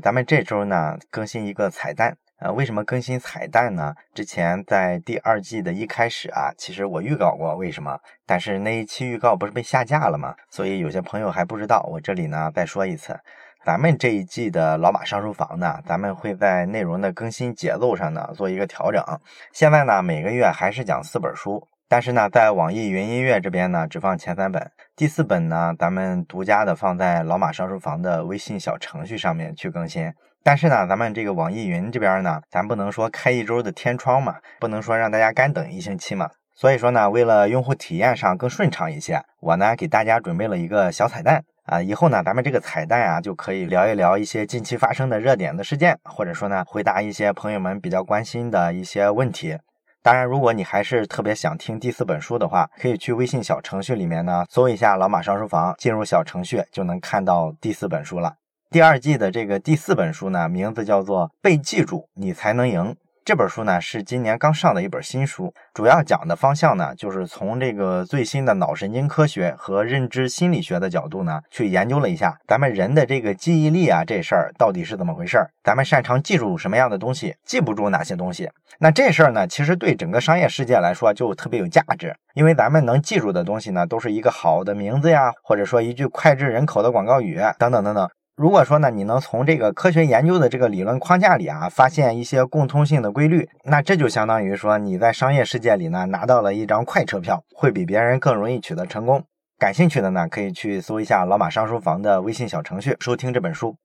咱们这周呢更新一个彩蛋。呃，为什么更新彩蛋呢？之前在第二季的一开始啊，其实我预告过为什么，但是那一期预告不是被下架了吗？所以有些朋友还不知道，我这里呢再说一次，咱们这一季的老马上书房呢，咱们会在内容的更新节奏上呢做一个调整。现在呢每个月还是讲四本书，但是呢在网易云音乐这边呢只放前三本，第四本呢咱们独家的放在老马上书房的微信小程序上面去更新。但是呢，咱们这个网易云这边呢，咱不能说开一周的天窗嘛，不能说让大家干等一星期嘛。所以说呢，为了用户体验上更顺畅一些，我呢给大家准备了一个小彩蛋啊。以后呢，咱们这个彩蛋啊，就可以聊一聊一些近期发生的热点的事件，或者说呢，回答一些朋友们比较关心的一些问题。当然，如果你还是特别想听第四本书的话，可以去微信小程序里面呢搜一下“老马上书房”，进入小程序就能看到第四本书了。第二季的这个第四本书呢，名字叫做《被记住，你才能赢》。这本书呢是今年刚上的一本新书，主要讲的方向呢，就是从这个最新的脑神经科学和认知心理学的角度呢，去研究了一下咱们人的这个记忆力啊这事儿到底是怎么回事儿，咱们擅长记住什么样的东西，记不住哪些东西。那这事儿呢，其实对整个商业世界来说就特别有价值，因为咱们能记住的东西呢，都是一个好的名字呀，或者说一句脍炙人口的广告语等等等等。如果说呢，你能从这个科学研究的这个理论框架里啊，发现一些共通性的规律，那这就相当于说你在商业世界里呢拿到了一张快车票，会比别人更容易取得成功。感兴趣的呢，可以去搜一下老马上书房的微信小程序，收听这本书。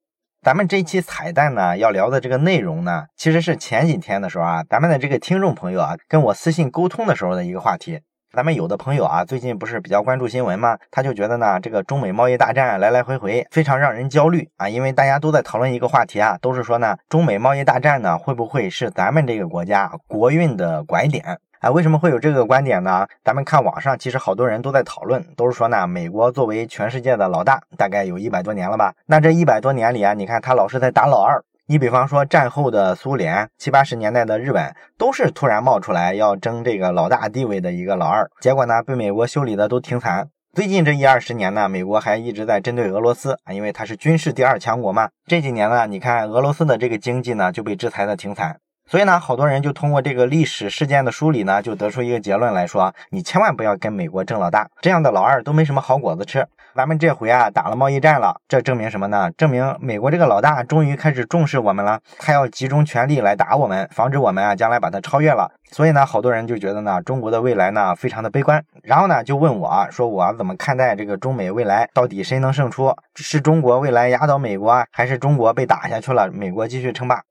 咱们这期彩蛋呢，要聊的这个内容呢，其实是前几天的时候啊，咱们的这个听众朋友啊，跟我私信沟通的时候的一个话题。咱们有的朋友啊，最近不是比较关注新闻吗？他就觉得呢，这个中美贸易大战来来回回，非常让人焦虑啊。因为大家都在讨论一个话题啊，都是说呢，中美贸易大战呢，会不会是咱们这个国家国运的拐点啊？为什么会有这个观点呢？咱们看网上，其实好多人都在讨论，都是说呢，美国作为全世界的老大，大概有一百多年了吧？那这一百多年里啊，你看他老是在打老二。你比方说，战后的苏联，七八十年代的日本，都是突然冒出来要争这个老大地位的一个老二，结果呢，被美国修理的都挺惨。最近这一二十年呢，美国还一直在针对俄罗斯啊，因为它是军事第二强国嘛。这几年呢，你看俄罗斯的这个经济呢就被制裁的挺惨，所以呢，好多人就通过这个历史事件的梳理呢，就得出一个结论来说，你千万不要跟美国争老大，这样的老二都没什么好果子吃。咱们这回啊打了贸易战了，这证明什么呢？证明美国这个老大终于开始重视我们了，他要集中全力来打我们，防止我们啊将来把他超越了。所以呢，好多人就觉得呢，中国的未来呢非常的悲观。然后呢，就问我说，我怎么看待这个中美未来？到底谁能胜出？是中国未来压倒美国，还是中国被打下去了，美国继续称霸？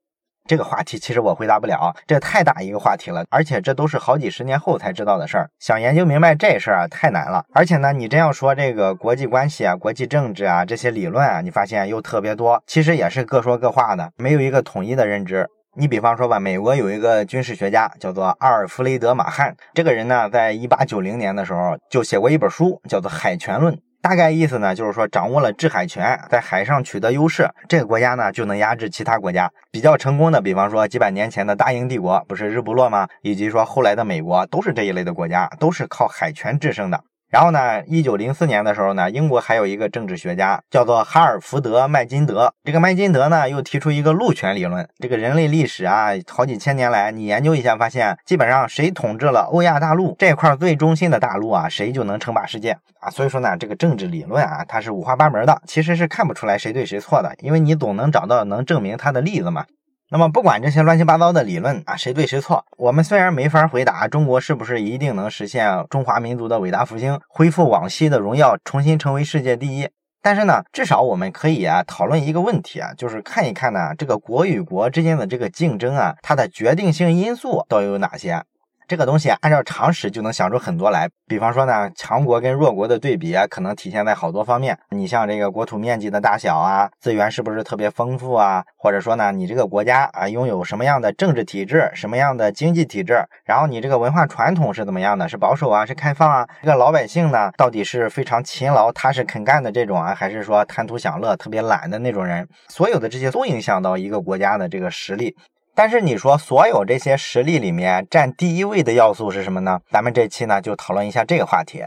这个话题其实我回答不了，这太大一个话题了，而且这都是好几十年后才知道的事儿。想研究明白这事儿啊，太难了。而且呢，你真要说这个国际关系啊、国际政治啊这些理论啊，你发现又特别多，其实也是各说各话的，没有一个统一的认知。你比方说吧，美国有一个军事学家叫做阿尔弗雷德·马汉，这个人呢，在一八九零年的时候就写过一本书，叫做《海权论》。大概意思呢，就是说掌握了制海权，在海上取得优势，这个国家呢就能压制其他国家。比较成功的，比方说几百年前的大英帝国，不是日不落吗？以及说后来的美国，都是这一类的国家，都是靠海权制胜的。然后呢，一九零四年的时候呢，英国还有一个政治学家叫做哈尔福德·麦金德。这个麦金德呢，又提出一个陆权理论。这个人类历史啊，好几千年来，你研究一下，发现基本上谁统治了欧亚大陆这块最中心的大陆啊，谁就能称霸世界啊。所以说呢，这个政治理论啊，它是五花八门的，其实是看不出来谁对谁错的，因为你总能找到能证明它的例子嘛。那么不管这些乱七八糟的理论啊，谁对谁错，我们虽然没法回答中国是不是一定能实现中华民族的伟大复兴，恢复往昔的荣耀，重新成为世界第一，但是呢，至少我们可以啊讨论一个问题啊，就是看一看呢，这个国与国之间的这个竞争啊，它的决定性因素都有哪些。这个东西按照常识就能想出很多来，比方说呢，强国跟弱国的对比可能体现在好多方面。你像这个国土面积的大小啊，资源是不是特别丰富啊？或者说呢，你这个国家啊拥有什么样的政治体制，什么样的经济体制？然后你这个文化传统是怎么样的？是保守啊，是开放啊？这个老百姓呢，到底是非常勤劳、踏实肯干的这种啊，还是说贪图享乐、特别懒的那种人？所有的这些都影响到一个国家的这个实力。但是你说所有这些实力里面占第一位的要素是什么呢？咱们这期呢就讨论一下这个话题。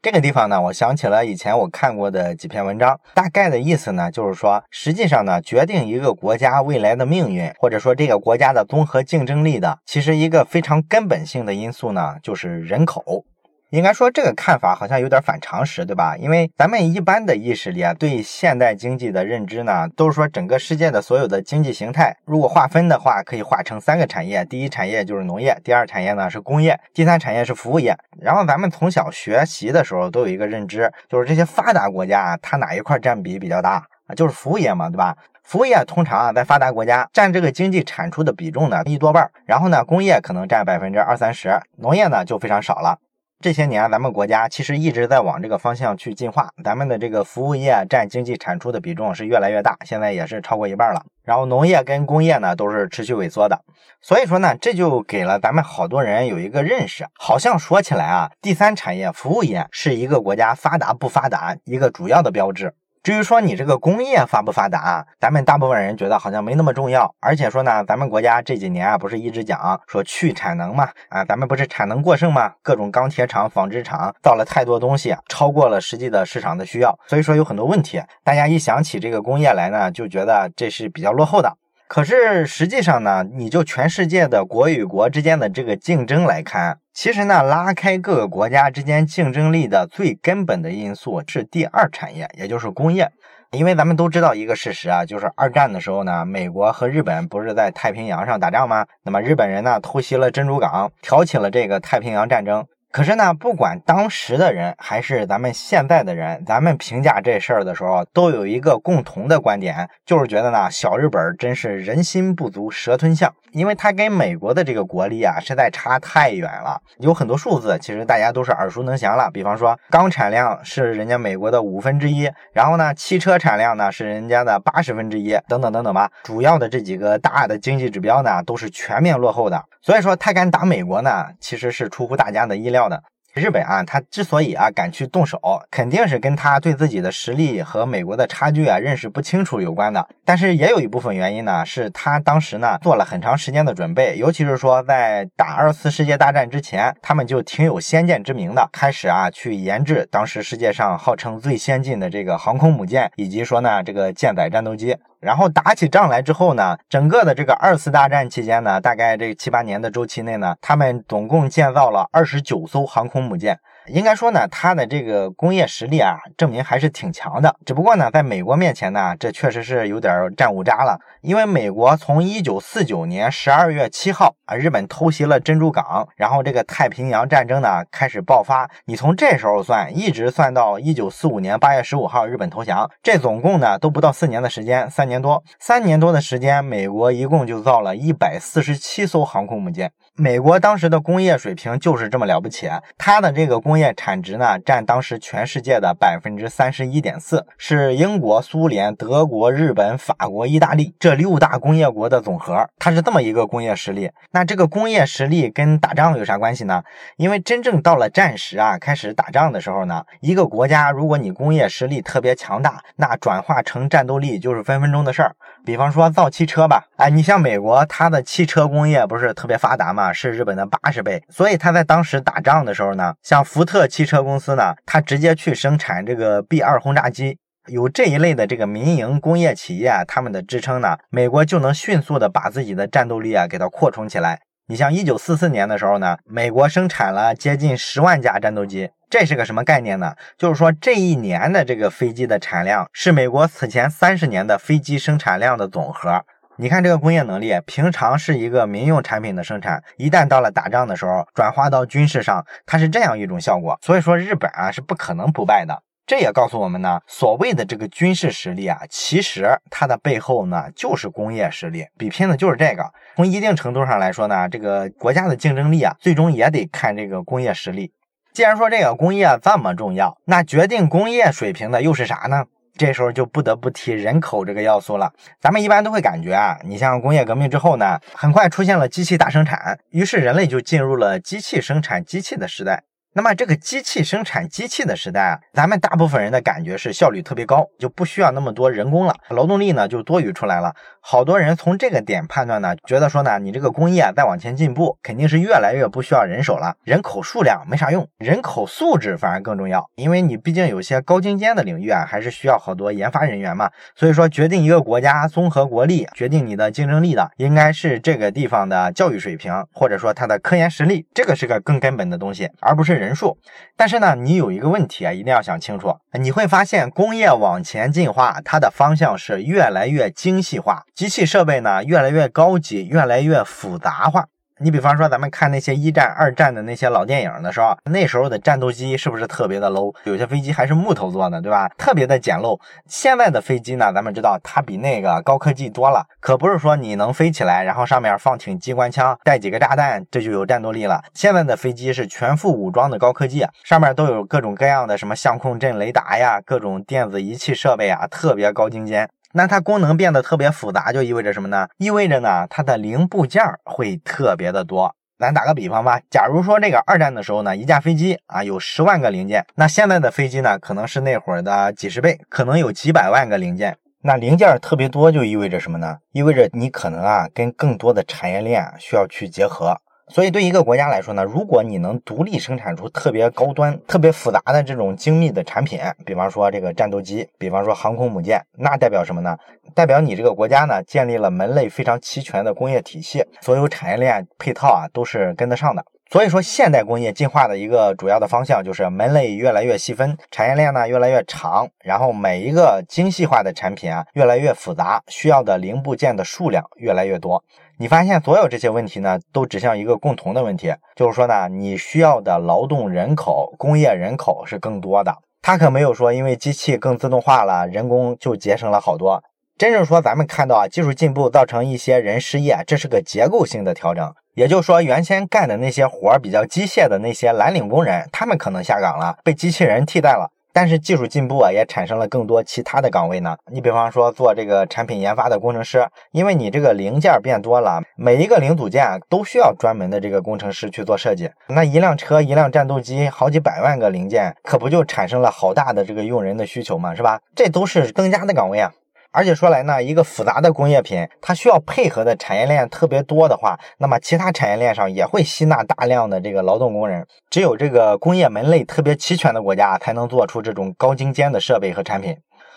这个地方呢，我想起了以前我看过的几篇文章，大概的意思呢，就是说，实际上呢，决定一个国家未来的命运，或者说这个国家的综合竞争力的，其实一个非常根本性的因素呢，就是人口。应该说这个看法好像有点反常识，对吧？因为咱们一般的意识里啊，对现代经济的认知呢，都是说整个世界的所有的经济形态，如果划分的话，可以划成三个产业：第一产业就是农业，第二产业呢是工业，第三产业是服务业。然后咱们从小学习的时候都有一个认知，就是这些发达国家啊，它哪一块占比比较大啊？就是服务业嘛，对吧？服务业通常啊，在发达国家占这个经济产出的比重呢一多半，然后呢，工业可能占百分之二三十，农业呢就非常少了。这些年，咱们国家其实一直在往这个方向去进化。咱们的这个服务业占经济产出的比重是越来越大，现在也是超过一半了。然后农业跟工业呢都是持续萎缩的。所以说呢，这就给了咱们好多人有一个认识，好像说起来啊，第三产业服务业是一个国家发达不发达一个主要的标志。至于说你这个工业发不发达，咱们大部分人觉得好像没那么重要。而且说呢，咱们国家这几年啊，不是一直讲说去产能嘛？啊，咱们不是产能过剩吗？各种钢铁厂、纺织厂造了太多东西，超过了实际的市场的需要，所以说有很多问题。大家一想起这个工业来呢，就觉得这是比较落后的。可是实际上呢，你就全世界的国与国之间的这个竞争来看，其实呢，拉开各个国家之间竞争力的最根本的因素是第二产业，也就是工业。因为咱们都知道一个事实啊，就是二战的时候呢，美国和日本不是在太平洋上打仗吗？那么日本人呢，偷袭了珍珠港，挑起了这个太平洋战争。可是呢，不管当时的人还是咱们现在的人，咱们评价这事儿的时候，都有一个共同的观点，就是觉得呢，小日本真是人心不足蛇吞象，因为它跟美国的这个国力啊，实在差太远了。有很多数字，其实大家都是耳熟能详了。比方说，钢产量是人家美国的五分之一，然后呢，汽车产量呢是人家的八十分之一，等等等等吧。主要的这几个大的经济指标呢，都是全面落后的。所以说，他敢打美国呢，其实是出乎大家的意料的。日本啊，他之所以啊敢去动手，肯定是跟他对自己的实力和美国的差距啊认识不清楚有关的。但是也有一部分原因呢，是他当时呢做了很长时间的准备，尤其是说在打二次世界大战之前，他们就挺有先见之明的，开始啊去研制当时世界上号称最先进的这个航空母舰，以及说呢这个舰载战斗机。然后打起仗来之后呢，整个的这个二次大战期间呢，大概这七八年的周期内呢，他们总共建造了二十九艘航空母舰。应该说呢，它的这个工业实力啊，证明还是挺强的。只不过呢，在美国面前呢，这确实是有点战五渣了。因为美国从一九四九年十二月七号啊，日本偷袭了珍珠港，然后这个太平洋战争呢开始爆发。你从这时候算，一直算到一九四五年八月十五号日本投降，这总共呢都不到四年的时间，三年多，三年多的时间，美国一共就造了一百四十七艘航空母舰。美国当时的工业水平就是这么了不起，它的这个工业产值呢占当时全世界的百分之三十一点四，是英国、苏联、德国、日本、法国、意大利这。六大工业国的总和，它是这么一个工业实力。那这个工业实力跟打仗有啥关系呢？因为真正到了战时啊，开始打仗的时候呢，一个国家如果你工业实力特别强大，那转化成战斗力就是分分钟的事儿。比方说造汽车吧，哎，你像美国，它的汽车工业不是特别发达吗啊，是日本的八十倍。所以他在当时打仗的时候呢，像福特汽车公司呢，他直接去生产这个 B 二轰炸机。有这一类的这个民营工业企业，他们的支撑呢，美国就能迅速的把自己的战斗力啊给它扩充起来。你像一九四四年的时候呢，美国生产了接近十万架战斗机，这是个什么概念呢？就是说这一年的这个飞机的产量是美国此前三十年的飞机生产量的总和。你看这个工业能力，平常是一个民用产品的生产，一旦到了打仗的时候，转化到军事上，它是这样一种效果。所以说日本啊是不可能不败的。这也告诉我们呢，所谓的这个军事实力啊，其实它的背后呢就是工业实力，比拼的就是这个。从一定程度上来说呢，这个国家的竞争力啊，最终也得看这个工业实力。既然说这个工业这么重要，那决定工业水平的又是啥呢？这时候就不得不提人口这个要素了。咱们一般都会感觉啊，你像工业革命之后呢，很快出现了机器大生产，于是人类就进入了机器生产机器的时代。那么这个机器生产机器的时代啊，咱们大部分人的感觉是效率特别高，就不需要那么多人工了，劳动力呢就多余出来了。好多人从这个点判断呢，觉得说呢，你这个工业再往前进步，肯定是越来越不需要人手了，人口数量没啥用，人口素质反而更重要，因为你毕竟有些高精尖的领域啊，还是需要好多研发人员嘛。所以说，决定一个国家综合国力、决定你的竞争力的，应该是这个地方的教育水平，或者说它的科研实力，这个是个更根本的东西，而不是。人数，但是呢，你有一个问题啊，一定要想清楚。你会发现，工业往前进化，它的方向是越来越精细化，机器设备呢越来越高级，越来越复杂化。你比方说，咱们看那些一战、二战的那些老电影的时候，那时候的战斗机是不是特别的 low？有些飞机还是木头做的，对吧？特别的简陋。现在的飞机呢，咱们知道它比那个高科技多了，可不是说你能飞起来，然后上面放挺机关枪，带几个炸弹，这就有战斗力了。现在的飞机是全副武装的高科技，上面都有各种各样的什么相控阵雷达呀，各种电子仪器设备啊，特别高精尖。那它功能变得特别复杂，就意味着什么呢？意味着呢，它的零部件会特别的多。咱打个比方吧，假如说这个二战的时候呢，一架飞机啊有十万个零件，那现在的飞机呢，可能是那会儿的几十倍，可能有几百万个零件。那零件特别多，就意味着什么呢？意味着你可能啊，跟更多的产业链需要去结合。所以，对一个国家来说呢，如果你能独立生产出特别高端、特别复杂的这种精密的产品，比方说这个战斗机，比方说航空母舰，那代表什么呢？代表你这个国家呢，建立了门类非常齐全的工业体系，所有产业链配套啊都是跟得上的。所以说，现代工业进化的一个主要的方向就是门类越来越细分，产业链呢越来越长，然后每一个精细化的产品啊越来越复杂，需要的零部件的数量越来越多。你发现所有这些问题呢，都指向一个共同的问题，就是说呢，你需要的劳动人口、工业人口是更多的。他可没有说，因为机器更自动化了，人工就节省了好多。真正说，咱们看到啊，技术进步造成一些人失业，这是个结构性的调整。也就是说，原先干的那些活儿比较机械的那些蓝领工人，他们可能下岗了，被机器人替代了。但是技术进步啊，也产生了更多其他的岗位呢。你比方说做这个产品研发的工程师，因为你这个零件变多了，每一个零组件都需要专门的这个工程师去做设计。那一辆车、一辆战斗机，好几百万个零件，可不就产生了好大的这个用人的需求嘛，是吧？这都是增加的岗位啊。而且说来呢，一个复杂的工业品，它需要配合的产业链特别多的话，那么其他产业链上也会吸纳大量的这个劳动工人。只有这个工业门类特别齐全的国家，才能做出这种高精尖的设备和产品。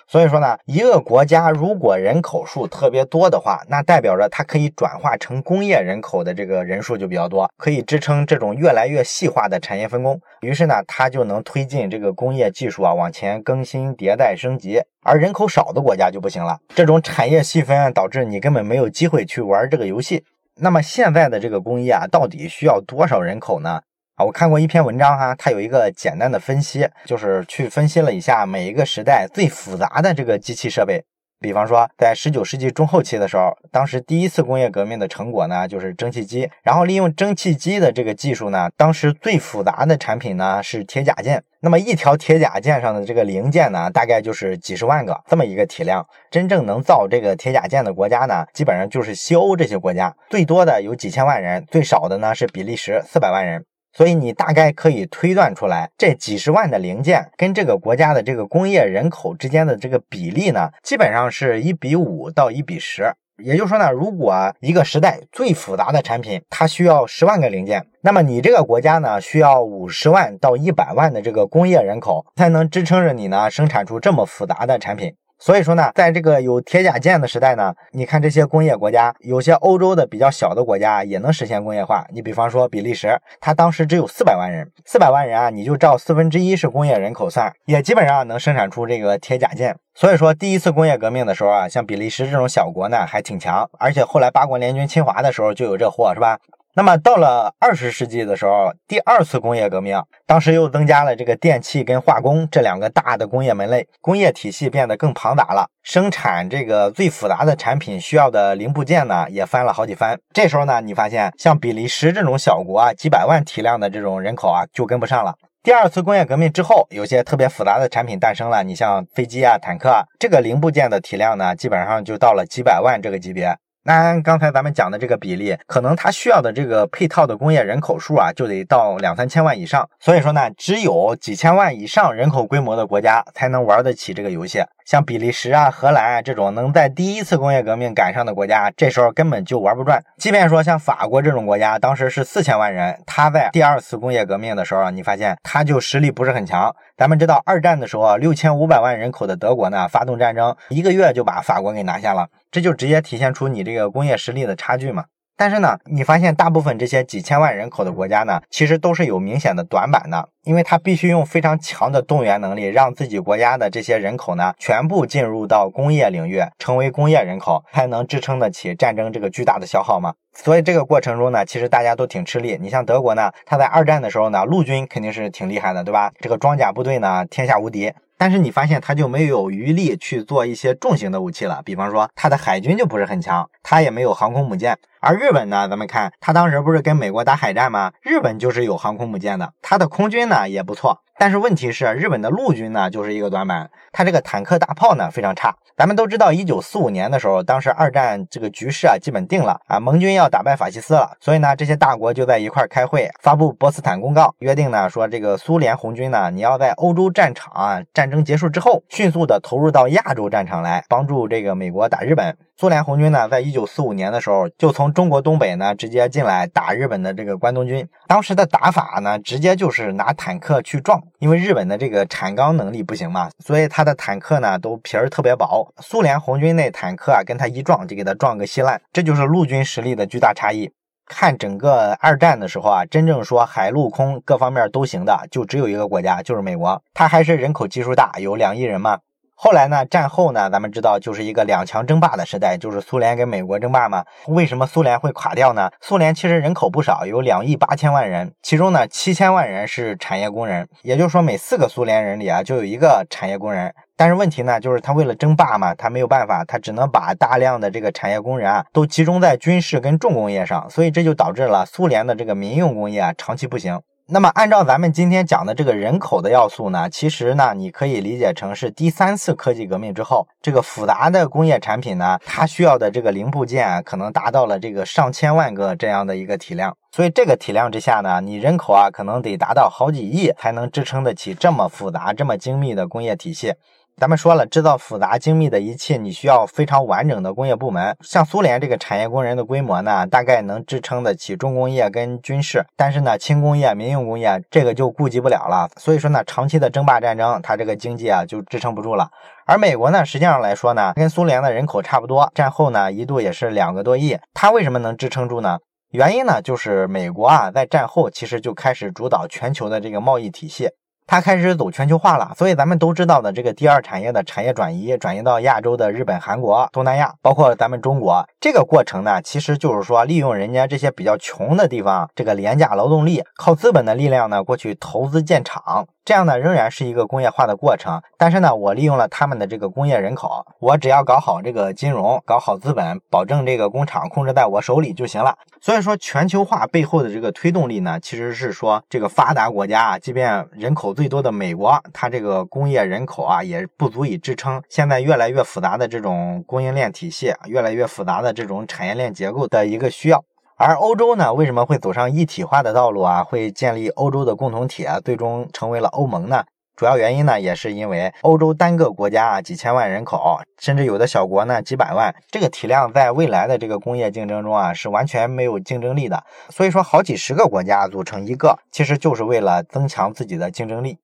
所以说呢，一个国家如果人口数特别多的话，那代表着它可以转化成工业人口的这个人数就比较多，可以支撑这种越来越细化的产业分工。于是呢，它就能推进这个工业技术啊往前更新迭代升级。而人口少的国家就不行了，这种产业细分导致你根本没有机会去玩这个游戏。那么现在的这个工业啊，到底需要多少人口呢？啊，我看过一篇文章哈，它有一个简单的分析，就是去分析了一下每一个时代最复杂的这个机器设备。比方说，在十九世纪中后期的时候，当时第一次工业革命的成果呢，就是蒸汽机。然后利用蒸汽机的这个技术呢，当时最复杂的产品呢是铁甲舰。那么一条铁甲舰上的这个零件呢，大概就是几十万个这么一个体量。真正能造这个铁甲舰的国家呢，基本上就是西欧这些国家，最多的有几千万人，最少的呢是比利时四百万人。所以你大概可以推断出来，这几十万的零件跟这个国家的这个工业人口之间的这个比例呢，基本上是一比五到一比十。也就是说呢，如果一个时代最复杂的产品它需要十万个零件，那么你这个国家呢需要五十万到一百万的这个工业人口才能支撑着你呢生产出这么复杂的产品。所以说呢，在这个有铁甲舰的时代呢，你看这些工业国家，有些欧洲的比较小的国家也能实现工业化。你比方说比利时，它当时只有四百万人，四百万人啊，你就照四分之一是工业人口算，也基本上能生产出这个铁甲舰。所以说，第一次工业革命的时候啊，像比利时这种小国呢，还挺强，而且后来八国联军侵华的时候就有这货，是吧？那么到了二十世纪的时候，第二次工业革命，当时又增加了这个电气跟化工这两个大的工业门类，工业体系变得更庞大了，生产这个最复杂的产品需要的零部件呢，也翻了好几番。这时候呢，你发现像比利时这种小国啊，几百万体量的这种人口啊，就跟不上了。第二次工业革命之后，有些特别复杂的产品诞生了，你像飞机啊、坦克啊，这个零部件的体量呢，基本上就到了几百万这个级别。按刚才咱们讲的这个比例，可能它需要的这个配套的工业人口数啊，就得到两三千万以上。所以说呢，只有几千万以上人口规模的国家才能玩得起这个游戏。像比利时啊、荷兰啊这种能在第一次工业革命赶上的国家，这时候根本就玩不转。即便说像法国这种国家，当时是四千万人，他在第二次工业革命的时候，你发现他就实力不是很强。咱们知道二战的时候，六千五百万人口的德国呢，发动战争一个月就把法国给拿下了，这就直接体现出你这个工业实力的差距嘛。但是呢，你发现大部分这些几千万人口的国家呢，其实都是有明显的短板的，因为它必须用非常强的动员能力，让自己国家的这些人口呢，全部进入到工业领域，成为工业人口，才能支撑得起战争这个巨大的消耗嘛。所以这个过程中呢，其实大家都挺吃力。你像德国呢，它在二战的时候呢，陆军肯定是挺厉害的，对吧？这个装甲部队呢，天下无敌。但是你发现它就没有余力去做一些重型的武器了，比方说它的海军就不是很强，它也没有航空母舰。而日本呢，咱们看他当时不是跟美国打海战吗？日本就是有航空母舰的，它的空军呢也不错。但是问题是，日本的陆军呢就是一个短板，它这个坦克大炮呢非常差。咱们都知道，一九四五年的时候，当时二战这个局势啊基本定了啊，盟军要打败法西斯了，所以呢，这些大国就在一块开会，发布波茨坦公告，约定呢说这个苏联红军呢，你要在欧洲战场啊战争结束之后，迅速的投入到亚洲战场来，帮助这个美国打日本。苏联红军呢，在一九四五年的时候，就从中国东北呢直接进来打日本的这个关东军。当时的打法呢，直接就是拿坦克去撞，因为日本的这个产钢能力不行嘛，所以他的坦克呢都皮儿特别薄。苏联红军那坦克啊，跟他一撞就给他撞个稀烂。这就是陆军实力的巨大差异。看整个二战的时候啊，真正说海陆空各方面都行的，就只有一个国家，就是美国。它还是人口基数大，有两亿人嘛。后来呢？战后呢？咱们知道，就是一个两强争霸的时代，就是苏联跟美国争霸嘛。为什么苏联会垮掉呢？苏联其实人口不少，有两亿八千万人，其中呢七千万人是产业工人，也就是说每四个苏联人里啊就有一个产业工人。但是问题呢，就是他为了争霸嘛，他没有办法，他只能把大量的这个产业工人啊都集中在军事跟重工业上，所以这就导致了苏联的这个民用工业啊长期不行。那么，按照咱们今天讲的这个人口的要素呢，其实呢，你可以理解成是第三次科技革命之后，这个复杂的工业产品呢，它需要的这个零部件可能达到了这个上千万个这样的一个体量。所以这个体量之下呢，你人口啊，可能得达到好几亿才能支撑得起这么复杂、这么精密的工业体系。咱们说了，制造复杂精密的仪器，你需要非常完整的工业部门。像苏联这个产业工人的规模呢，大概能支撑得起重工业跟军事，但是呢，轻工业、民用工业这个就顾及不了了。所以说呢，长期的争霸战争，它这个经济啊就支撑不住了。而美国呢，实际上来说呢，跟苏联的人口差不多，战后呢一度也是两个多亿。它为什么能支撑住呢？原因呢，就是美国啊在战后其实就开始主导全球的这个贸易体系。它开始走全球化了，所以咱们都知道的这个第二产业的产业转移，转移到亚洲的日本、韩国、东南亚，包括咱们中国，这个过程呢，其实就是说利用人家这些比较穷的地方，这个廉价劳动力，靠资本的力量呢过去投资建厂。这样呢，仍然是一个工业化的过程，但是呢，我利用了他们的这个工业人口，我只要搞好这个金融，搞好资本，保证这个工厂控制在我手里就行了。所以说，全球化背后的这个推动力呢，其实是说这个发达国家啊，即便人口最多的美国，它这个工业人口啊，也不足以支撑现在越来越复杂的这种供应链体系，越来越复杂的这种产业链结构的一个需要。而欧洲呢，为什么会走上一体化的道路啊？会建立欧洲的共同体啊？最终成为了欧盟呢？主要原因呢，也是因为欧洲单个国家啊几千万人口，甚至有的小国呢几百万，这个体量在未来的这个工业竞争中啊是完全没有竞争力的。所以说，好几十个国家组成一个，其实就是为了增强自己的竞争力。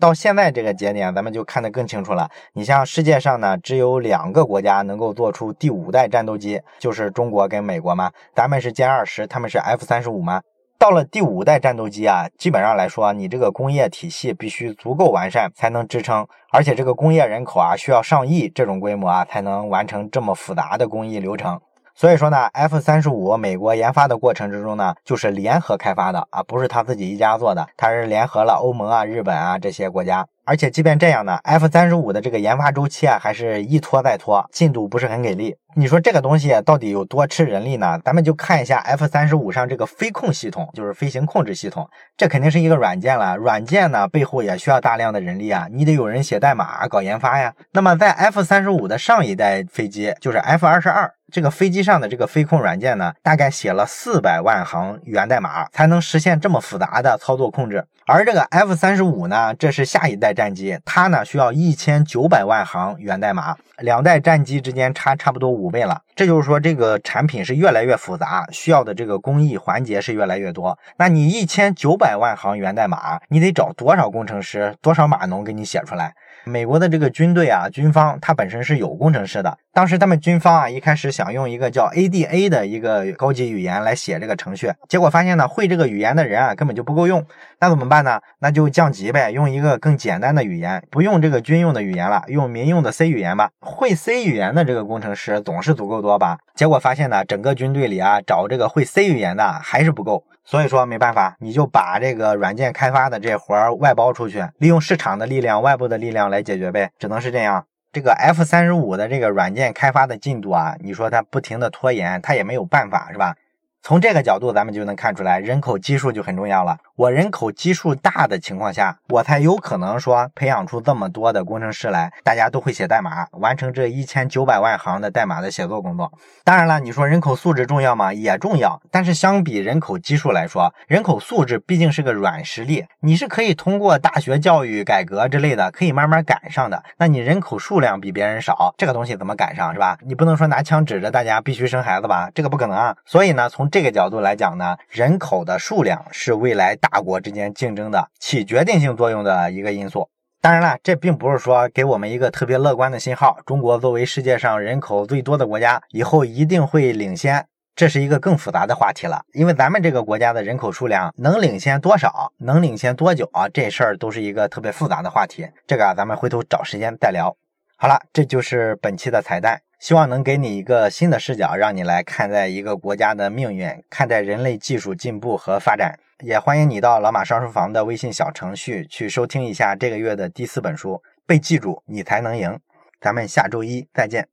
到现在这个节点，咱们就看得更清楚了。你像世界上呢，只有两个国家能够做出第五代战斗机，就是中国跟美国嘛。咱们是歼二十，他们是 F 三十五嘛。到了第五代战斗机啊，基本上来说，你这个工业体系必须足够完善，才能支撑。而且这个工业人口啊，需要上亿这种规模啊，才能完成这么复杂的工艺流程。所以说呢，F 三十五美国研发的过程之中呢，就是联合开发的啊，不是他自己一家做的，他是联合了欧盟啊、日本啊这些国家。而且即便这样呢，F 三十五的这个研发周期啊，还是一拖再拖，进度不是很给力。你说这个东西到底有多吃人力呢？咱们就看一下 F 三十五上这个飞控系统，就是飞行控制系统，这肯定是一个软件了。软件呢背后也需要大量的人力啊，你得有人写代码搞研发呀。那么在 F 三十五的上一代飞机，就是 F 二十二。这个飞机上的这个飞控软件呢，大概写了四百万行源代码，才能实现这么复杂的操作控制。而这个 F 三十五呢，这是下一代战机，它呢需要一千九百万行源代码，两代战机之间差差不多五倍了。这就是说，这个产品是越来越复杂，需要的这个工艺环节是越来越多。那你一千九百万行源代码，你得找多少工程师、多少码农给你写出来？美国的这个军队啊，军方它本身是有工程师的。当时他们军方啊，一开始想用一个叫 ADA 的一个高级语言来写这个程序，结果发现呢，会这个语言的人啊根本就不够用。那怎么办呢？那就降级呗，用一个更简单的语言，不用这个军用的语言了，用民用的 C 语言吧。会 C 语言的这个工程师总是足够多吧？结果发现呢，整个军队里啊，找这个会 C 语言的还是不够。所以说没办法，你就把这个软件开发的这活儿外包出去，利用市场的力量、外部的力量来解决呗，只能是这样。这个 F 三十五的这个软件开发的进度啊，你说它不停的拖延，它也没有办法，是吧？从这个角度，咱们就能看出来，人口基数就很重要了。我人口基数大的情况下，我才有可能说培养出这么多的工程师来，大家都会写代码，完成这一千九百万行的代码的写作工作。当然了，你说人口素质重要吗？也重要。但是相比人口基数来说，人口素质毕竟是个软实力，你是可以通过大学教育改革之类的，可以慢慢赶上的。那你人口数量比别人少，这个东西怎么赶上，是吧？你不能说拿枪指着大家必须生孩子吧？这个不可能啊。所以呢，从这个角度来讲呢，人口的数量是未来大。国之间竞争的起决定性作用的一个因素。当然了，这并不是说给我们一个特别乐观的信号。中国作为世界上人口最多的国家，以后一定会领先，这是一个更复杂的话题了。因为咱们这个国家的人口数量能领先多少，能领先多久啊？这事儿都是一个特别复杂的话题。这个啊，咱们回头找时间再聊。好了，这就是本期的彩蛋，希望能给你一个新的视角，让你来看待一个国家的命运，看待人类技术进步和发展。也欢迎你到老马上书房的微信小程序去收听一下这个月的第四本书，被记住你才能赢。咱们下周一再见。